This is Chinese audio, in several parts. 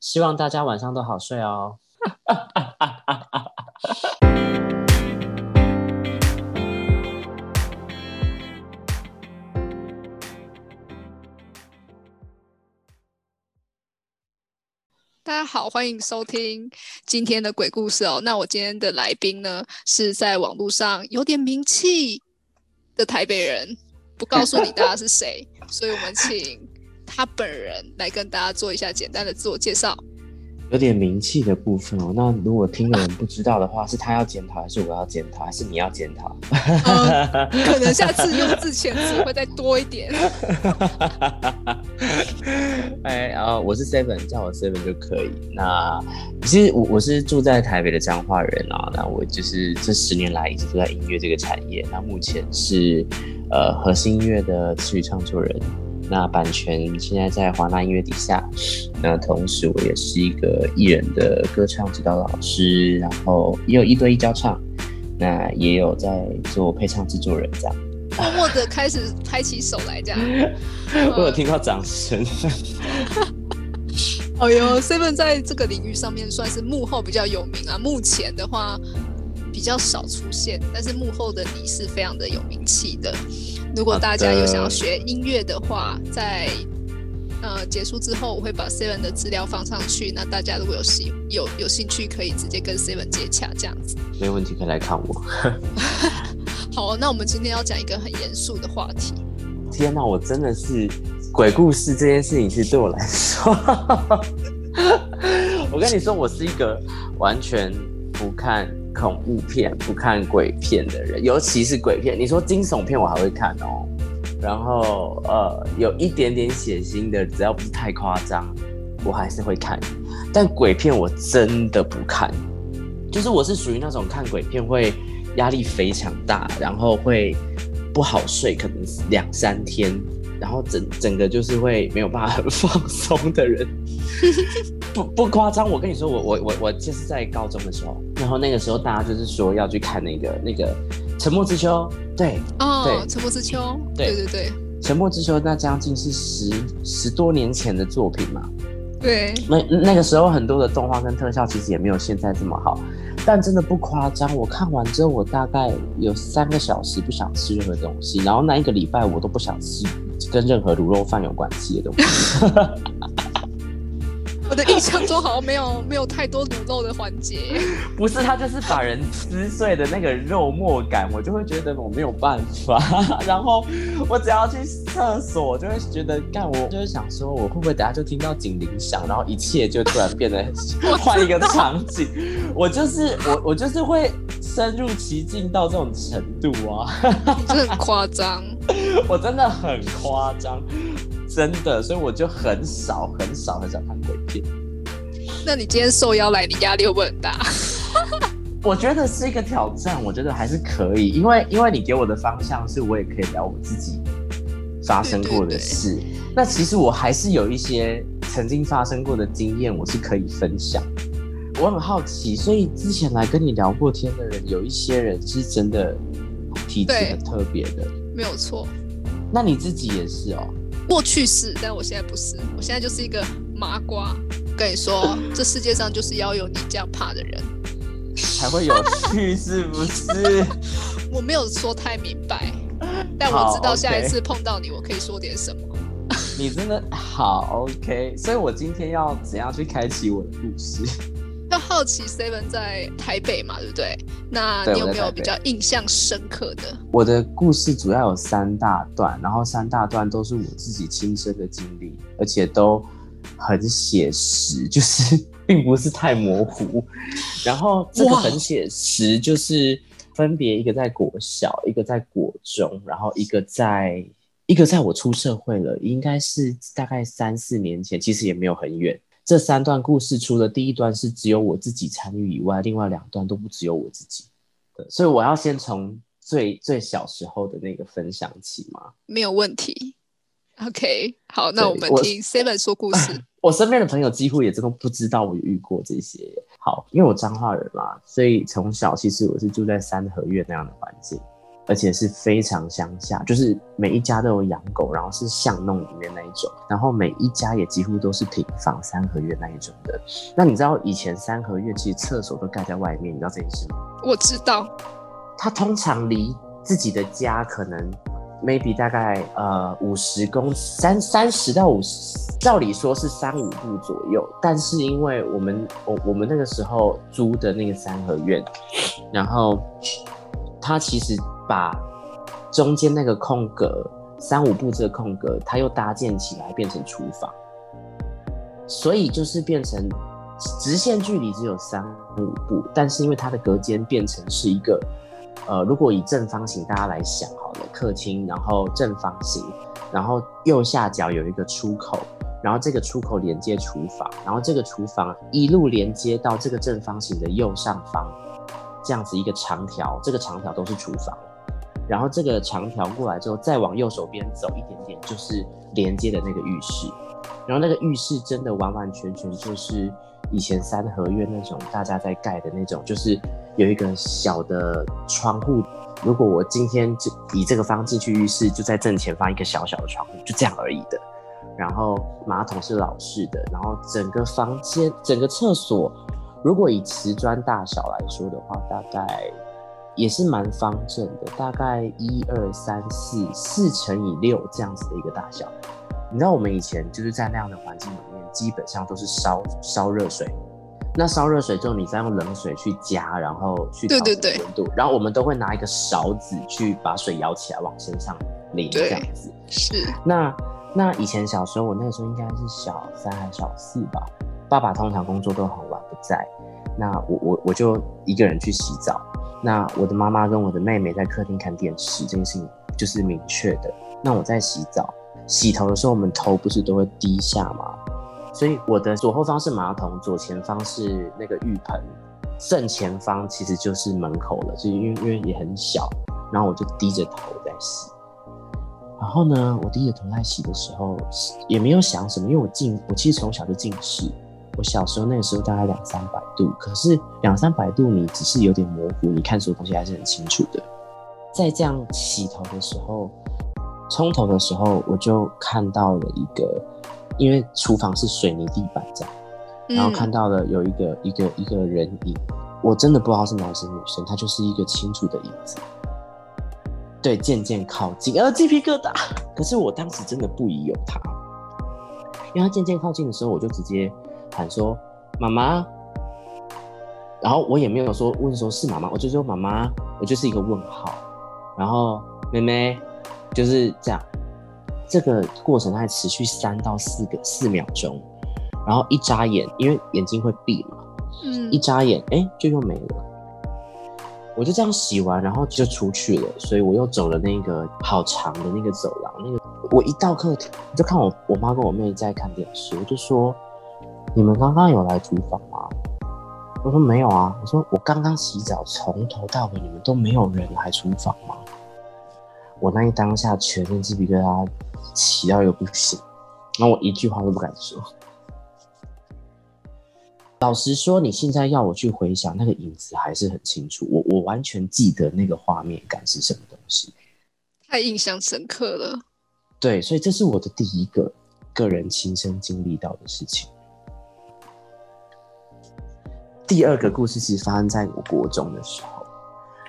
希望大家晚上都好睡哦。大家好，欢迎收听今天的鬼故事哦。那我今天的来宾呢，是在网络上有点名气的台北人，不告诉你大家是谁，所以我们请他本人来跟大家做一下简单的自我介绍。有点名气的部分哦，那如果听的人不知道的话，是他要检讨，还是我要检讨，还是你要检讨？可能下次用字遣词会再多一点。哎啊，我是 Seven，叫我 Seven 就可以。那其实我我是住在台北的彰化人啊，那我就是这十年来一直都在音乐这个产业。那目前是呃核心音乐的词语创作人。那版权现在在华纳音乐底下，那同时我也是一个艺人的歌唱指导老师，然后也有一对一教唱，那也有在做配唱制作人这样。默默的开始拍起手来这样，我有听到掌声。哦哟，Seven 在这个领域上面算是幕后比较有名啊，目前的话比较少出现，但是幕后的你是非常的有名气的。如果大家有想要学音乐的话，在呃结束之后，我会把 Seven 的资料放上去。那大家如果有兴有有兴趣，可以直接跟 Seven 接洽，这样子。没问题，可以来看我。好，那我们今天要讲一个很严肃的话题。天哪，我真的是鬼故事这件事情，其实对我来说，我跟你说，我是一个完全不看。恐怖片不看鬼片的人，尤其是鬼片。你说惊悚片我还会看哦，然后呃有一点点血腥的，只要不是太夸张，我还是会看。但鬼片我真的不看，就是我是属于那种看鬼片会压力非常大，然后会不好睡，可能两三天，然后整整个就是会没有办法很 放松的人。不不夸张，我跟你说，我我我我就是在高中的时候，然后那个时候大家就是说要去看那个那个《沉默之丘》，对，哦，对，《沉默之丘》，对。对对，《沉默之丘》那将近是十十多年前的作品嘛，对，那那个时候很多的动画跟特效其实也没有现在这么好，但真的不夸张，我看完之后我大概有三个小时不想吃任何东西，然后那一个礼拜我都不想吃跟任何卤肉饭有关系的东西。我的印象中好像没有没有太多卤肉的环节，不是他就是把人撕碎的那个肉末感，我就会觉得我没有办法。然后我只要去厕所，我就会觉得干，我就是想说，我会不会等下就听到警铃响，然后一切就突然变得 换一个场景？我就是我我就是会深入其境到这种程度啊，很夸张，我真的很夸张。真的，所以我就很少很少很少看鬼片。那你今天受邀来，你压力会不会很大？我觉得是一个挑战，我觉得还是可以，因为因为你给我的方向是我也可以聊我自己发生过的事。那其实我还是有一些曾经发生过的经验，我是可以分享。我很好奇，所以之前来跟你聊过天的人，有一些人是真的体质很特别的，没有错。那你自己也是哦。过去式，但我现在不是。我现在就是一个麻瓜。跟你说，这世界上就是要有你这样怕的人，才会有趣，是不是？我没有说太明白，但我知道下一次碰到你，我可以说点什么。你真的好 OK，所以我今天要怎样去开启我的故事？要好奇 Seven 在台北嘛，对不对？那你有没有比较印象深刻的？我的故事主要有三大段，然后三大段都是我自己亲身的经历，而且都很写实，就是 并不是太模糊。然后这个很写实，就是分别一个在国小，一个在国中，然后一个在一个在我出社会了，应该是大概三四年前，其实也没有很远。这三段故事，除了第一段是只有我自己参与以外，另外两段都不只有我自己。对，所以我要先从最最小时候的那个分享起吗？没有问题。OK，好，那我们听 Seven 说故事。我身边的朋友几乎也真的不知道我遇过这些。好，因为我彰化人嘛，所以从小其实我是住在三合院那样的环境。而且是非常乡下，就是每一家都有养狗，然后是巷弄里面那一种，然后每一家也几乎都是平房三合院那一种的。那你知道以前三合院其实厕所都盖在外面，你知道这件事吗？我知道，它通常离自己的家可能 maybe 大概呃五十公三三十到五十，照理说是三五步左右，但是因为我们我我们那个时候租的那个三合院，然后它其实。把中间那个空格三五步这个空格，它又搭建起来变成厨房，所以就是变成直线距离只有三五步，但是因为它的隔间变成是一个，呃，如果以正方形大家来想好了，客厅，然后正方形，然后右下角有一个出口，然后这个出口连接厨房，然后这个厨房一路连接到这个正方形的右上方，这样子一个长条，这个长条都是厨房。然后这个长条过来之后，再往右手边走一点点，就是连接的那个浴室。然后那个浴室真的完完全全就是以前三合院那种大家在盖的那种，就是有一个小的窗户。如果我今天就以这个方进去浴室，就在正前方一个小小的窗户，就这样而已的。然后马桶是老式的，然后整个房间、整个厕所，如果以瓷砖大小来说的话，大概。也是蛮方正的，大概一二三四四乘以六这样子的一个大小。你知道我们以前就是在那样的环境里面，基本上都是烧烧热水。那烧热水之后，你再用冷水去加，然后去调整温度。然后我们都会拿一个勺子去把水舀起来往身上淋，这样子。是。那那以前小时候，我那个时候应该是小三还是小四吧？爸爸通常工作都很晚不在，那我我我就一个人去洗澡。那我的妈妈跟我的妹妹在客厅看电视，这件事情就是明确的。那我在洗澡、洗头的时候，我们头不是都会低下吗？所以我的左后方是马桶，左前方是那个浴盆，正前方其实就是门口了。就因为因为也很小，然后我就低着头在洗。然后呢，我低着头在洗的时候，也没有想什么，因为我近，我其实从小就近视。我小时候那个时候大概两三百度，可是两三百度你只是有点模糊，你看所有东西还是很清楚的。在这样洗头的时候，冲头的时候，我就看到了一个，因为厨房是水泥地板这样，然后看到了有一个一个一个人影，我真的不知道是男生女生，他就是一个清楚的影子。对，渐渐靠近，呃，鸡皮疙瘩。可是我当时真的不疑有他，因为他渐渐靠近的时候，我就直接。喊说妈妈，然后我也没有说问说是妈妈，我就说妈妈，我就是一个问号，然后妹妹就是这样，这个过程它持续三到四个四秒钟，然后一眨眼，因为眼睛会闭嘛，嗯，一眨眼，哎，就又没了。我就这样洗完，然后就出去了，所以我又走了那个好长的那个走廊，那个我一到客厅就看我我妈跟我妹在看电视，我就说。你们刚刚有来厨房吗？我说没有啊。我说我刚刚洗澡，从头到尾你们都没有人来厨房吗？我那一当下全身鸡皮疙瘩起到一个不行，然后我一句话都不敢说。老实说，你现在要我去回想那个影子，还是很清楚。我我完全记得那个画面感是什么东西，太印象深刻了。对，所以这是我的第一个个人亲身经历到的事情。第二个故事其实发生在我国中的时候，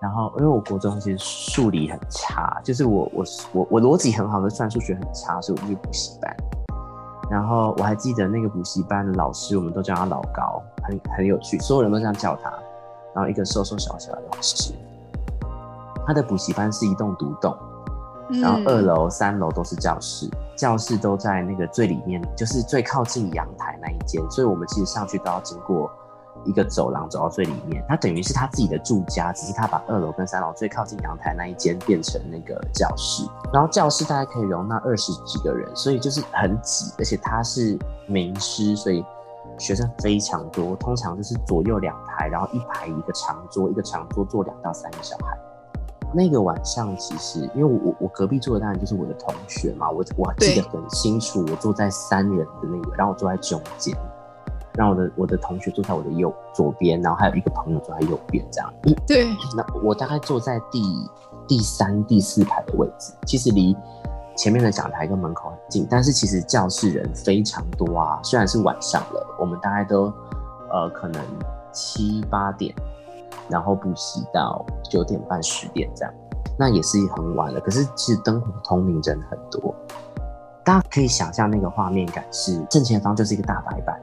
然后因为我国中其实数理很差，就是我我我我逻辑很好，可算数学很差，所以我去补习班。然后我还记得那个补习班的老师，我们都叫他老高，很很有趣，所有人都这样叫他。然后一个瘦瘦小小的老师，他的补习班是一栋独栋，然后二楼、三楼都是教室，教室都在那个最里面，就是最靠近阳台那一间，所以我们其实上去都要经过。一个走廊走到最里面，他等于是他自己的住家，只是他把二楼跟三楼最靠近阳台那一间变成那个教室，然后教室大概可以容纳二十几个人，所以就是很挤，而且他是名师，所以学生非常多，通常就是左右两排，然后一排一个长桌，一个长桌坐两到三个小孩。那个晚上其实因为我我隔壁坐的当然就是我的同学嘛，我我记得很清楚，我坐在三人的那个，然后我坐在中间。让我的我的同学坐在我的右左边，然后还有一个朋友坐在右边，这样。对。那我大概坐在第第三、第四排的位置，其实离前面的讲台跟门口很近，但是其实教室人非常多啊。虽然是晚上了，我们大概都呃可能七八点，然后补习到九点半、十点这样，那也是很晚了。可是其实灯火通明，人很多，大家可以想象那个画面感是正前方就是一个大白板，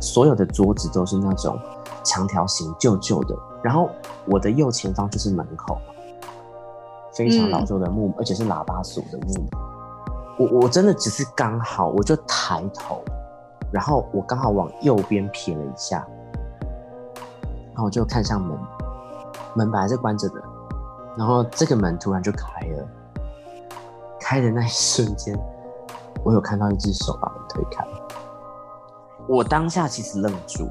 所有的桌子都是那种长条形、旧旧的，然后我的右前方就是门口。非常老旧的木，而且是喇叭锁的木。我我真的只是刚好，我就抬头，然后我刚好往右边瞥了一下，然后我就看向门，门本来是关着的，然后这个门突然就开了，开的那一瞬间，我有看到一只手把门推开。我当下其实愣住，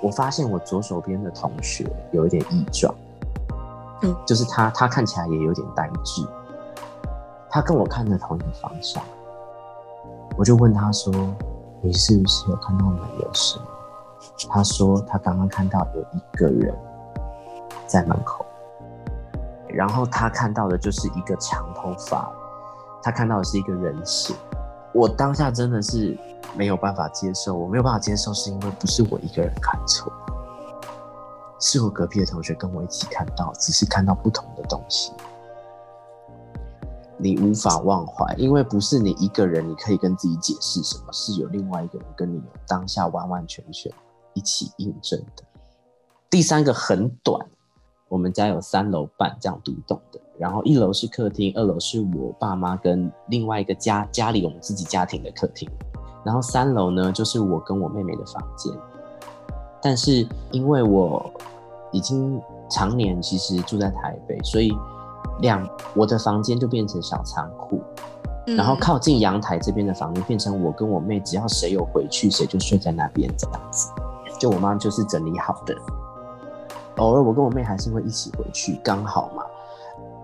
我发现我左手边的同学有一点异状。嗯就是他，他看起来也有点呆滞。他跟我看着同一个方向，我就问他说：“你是不是有看到门有什么？”他说：“他刚刚看到有一个人在门口，然后他看到的就是一个长头发，他看到的是一个人形。”我当下真的是没有办法接受，我没有办法接受，是因为不是我一个人看错。是我隔壁的同学跟我一起看到，只是看到不同的东西。你无法忘怀，因为不是你一个人，你可以跟自己解释什么，是有另外一个人跟你有当下完完全全一起印证的。第三个很短，我们家有三楼半这样独栋的，然后一楼是客厅，二楼是我爸妈跟另外一个家家里我们自己家庭的客厅，然后三楼呢就是我跟我妹妹的房间。但是因为我已经常年其实住在台北，所以两我的房间就变成小仓库，然后靠近阳台这边的房间变成我跟我妹，只要谁有回去，谁就睡在那边这样子。就我妈就是整理好的，偶尔我跟我妹还是会一起回去，刚好嘛，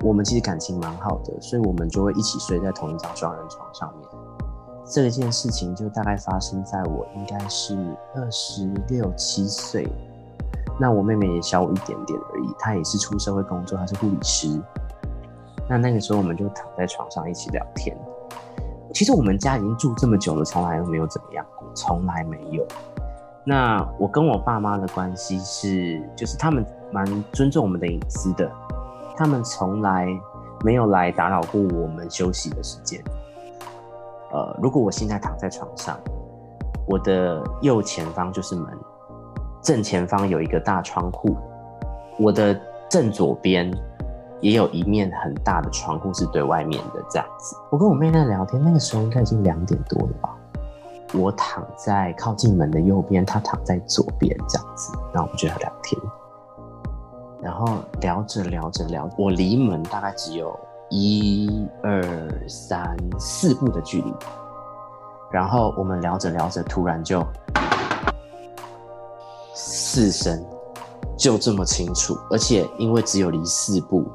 我们其实感情蛮好的，所以我们就会一起睡在同一张双人床上面。这件事情就大概发生在我应该是二十六七岁，那我妹妹也小我一点点而已，她也是出社会工作，她是护理师。那那个时候我们就躺在床上一起聊天。其实我们家已经住这么久了，从来都没有怎么样过，从来没有。那我跟我爸妈的关系是，就是他们蛮尊重我们的隐私的，他们从来没有来打扰过我们休息的时间。呃，如果我现在躺在床上，我的右前方就是门，正前方有一个大窗户，我的正左边也有一面很大的窗户是对外面的，这样子。我跟我妹在聊天，那个时候应该已经两点多了吧。我躺在靠近门的右边，她躺在左边，这样子，然后我们就在聊天，然后聊着聊着聊，我离门大概只有。一二三四步的距离，然后我们聊着聊着，突然就四声，就这么清楚，而且因为只有离四步，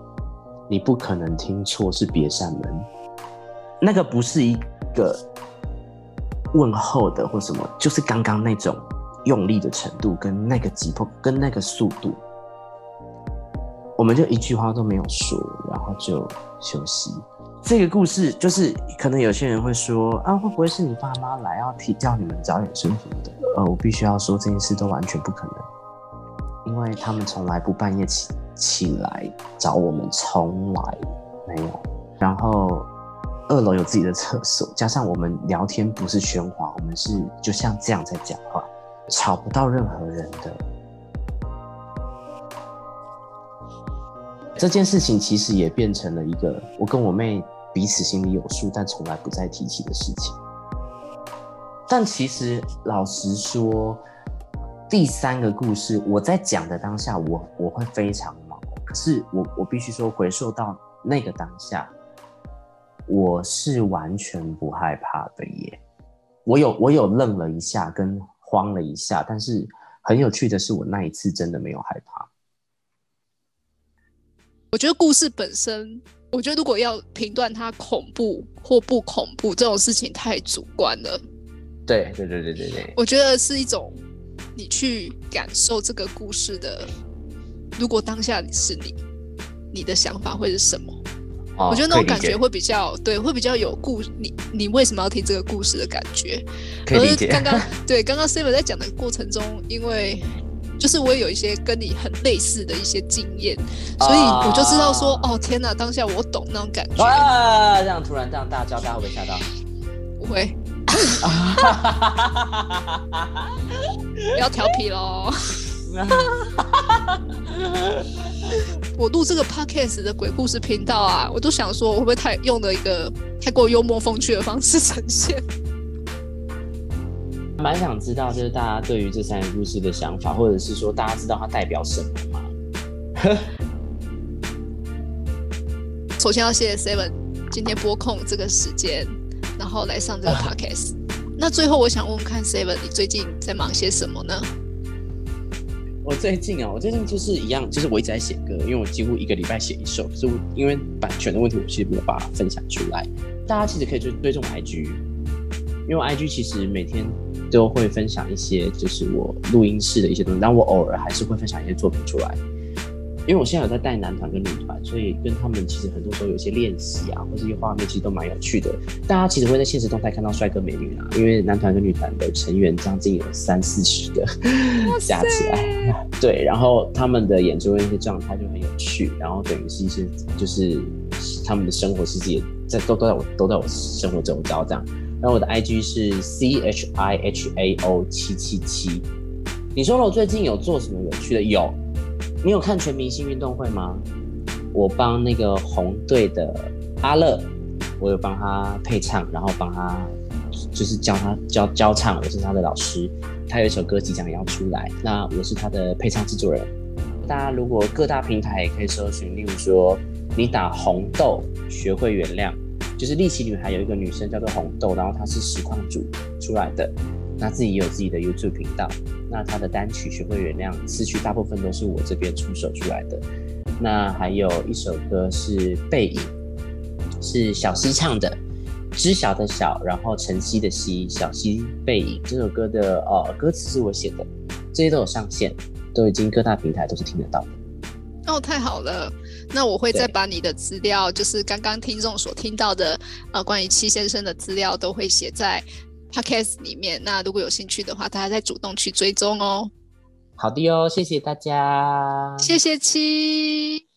你不可能听错是别扇门，那个不是一个问候的或什么，就是刚刚那种用力的程度跟那个急迫跟那个速度。我们就一句话都没有说，然后就休息。这个故事就是，可能有些人会说啊，会不会是你爸妈来要提叫你们早点睡什么的？呃，我必须要说这件事都完全不可能，因为他们从来不半夜起起来找我们，从来没有。然后二楼有自己的厕所，加上我们聊天不是喧哗，我们是就像这样在讲话，吵不到任何人的。这件事情其实也变成了一个我跟我妹彼此心里有数，但从来不再提起的事情。但其实老实说，第三个故事我在讲的当下，我我会非常毛。可是我我必须说，回溯到那个当下，我是完全不害怕的耶。我有我有愣了一下，跟慌了一下，但是很有趣的是，我那一次真的没有害怕。我觉得故事本身，我觉得如果要评断它恐怖或不恐怖这种事情太主观了。对对对对对对，我觉得是一种你去感受这个故事的。如果当下你是你，你的想法会是什么。哦我觉得那种感觉会比较对，会比较有故你你为什么要听这个故事的感觉。可以理解。而刚刚 对刚刚 Simon 在讲的过程中，因为就是我也有一些跟你很类似的一些经验，所以我就知道说，啊哦天哪，当下我懂那种感觉，哇，这样突然这样大叫，大家会不会吓到？不会 不要调皮喽。我录这个 podcast 的鬼故事频道啊，我都想说，我会不会太用了一个太过幽默风趣的方式呈现？蛮想知道，就是大家对于这三个故事的想法，或者是说大家知道它代表什么吗？首先要谢谢 Seven 今天拨空这个时间，然后来上这个 podcast。那最后我想问问看 Seven，你最近在忙些什么呢？我最近啊，我最近就是一样，就是我一直在写歌，因为我几乎一个礼拜写一首，可是我因为版权的问题，我其实没有办法分享出来。大家其实可以追追踪我 IG，因为 IG 其实每天都会分享一些就是我录音室的一些东西，但我偶尔还是会分享一些作品出来。因为我现在有在带男团跟女团，所以跟他们其实很多时候有一些练习啊，或是一些画面，其实都蛮有趣的。大家其实会在现实动态看到帅哥美女啊，因为男团跟女团的成员将近有三四十个加起来，对，然后他们的演出的一些状态就很有趣，然后等于是一些就是他们的生活其实也在都都在我都在我生活周遭这样。那我的 IG 是 C H I H A O 七七七。你说了我最近有做什么有趣的？有，你有看全明星运动会吗？我帮那个红队的阿乐，我有帮他配唱，然后帮他就是教他教教唱，我是他的老师。他有一首歌即将要出来，那我是他的配唱制作人。大家如果各大平台也可以搜寻，例如说你打红豆学会原谅，就是丽奇女孩有一个女生叫做红豆，然后她是实况组出来的，那自己也有自己的 YouTube 频道。那她的单曲学会原谅，词曲大部分都是我这边出手出来的。那还有一首歌是背影，是小溪唱的，知晓的晓，然后晨曦的曦，小溪背影这首歌的呃歌词是我写的，这些都有上线，都已经各大平台都是听得到的。哦，太好了！那我会再把你的资料，就是刚刚听众所听到的，呃，关于戚先生的资料，都会写在 podcast 里面。那如果有兴趣的话，大家再主动去追踪哦。好的哟，谢谢大家，谢谢戚。